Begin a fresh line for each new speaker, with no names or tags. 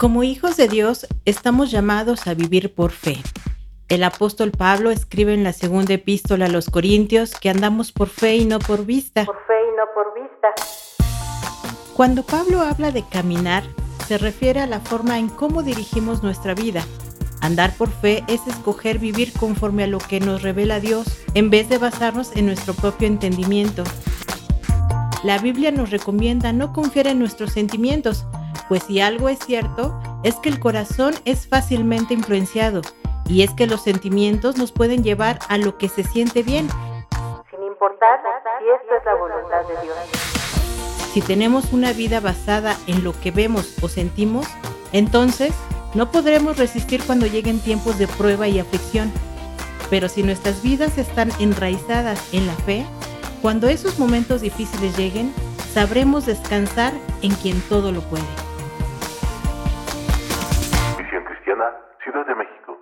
Como hijos de Dios, estamos llamados a vivir por fe. El apóstol Pablo escribe en la segunda epístola a los Corintios que andamos por fe y no por vista.
Por fe y no por vista.
Cuando Pablo habla de caminar, se refiere a la forma en cómo dirigimos nuestra vida. Andar por fe es escoger vivir conforme a lo que nos revela Dios, en vez de basarnos en nuestro propio entendimiento. La Biblia nos recomienda no confiar en nuestros sentimientos, pues si algo es cierto, es que el corazón es fácilmente influenciado y es que los sentimientos nos pueden llevar a lo que se siente bien,
sin importar si esto es la voluntad de Dios.
Si tenemos una vida basada en lo que vemos o sentimos, entonces no podremos resistir cuando lleguen tiempos de prueba y aflicción. Pero si nuestras vidas están enraizadas en la fe, cuando esos momentos difíciles lleguen, sabremos descansar en quien todo lo puede.
Ciudad de México.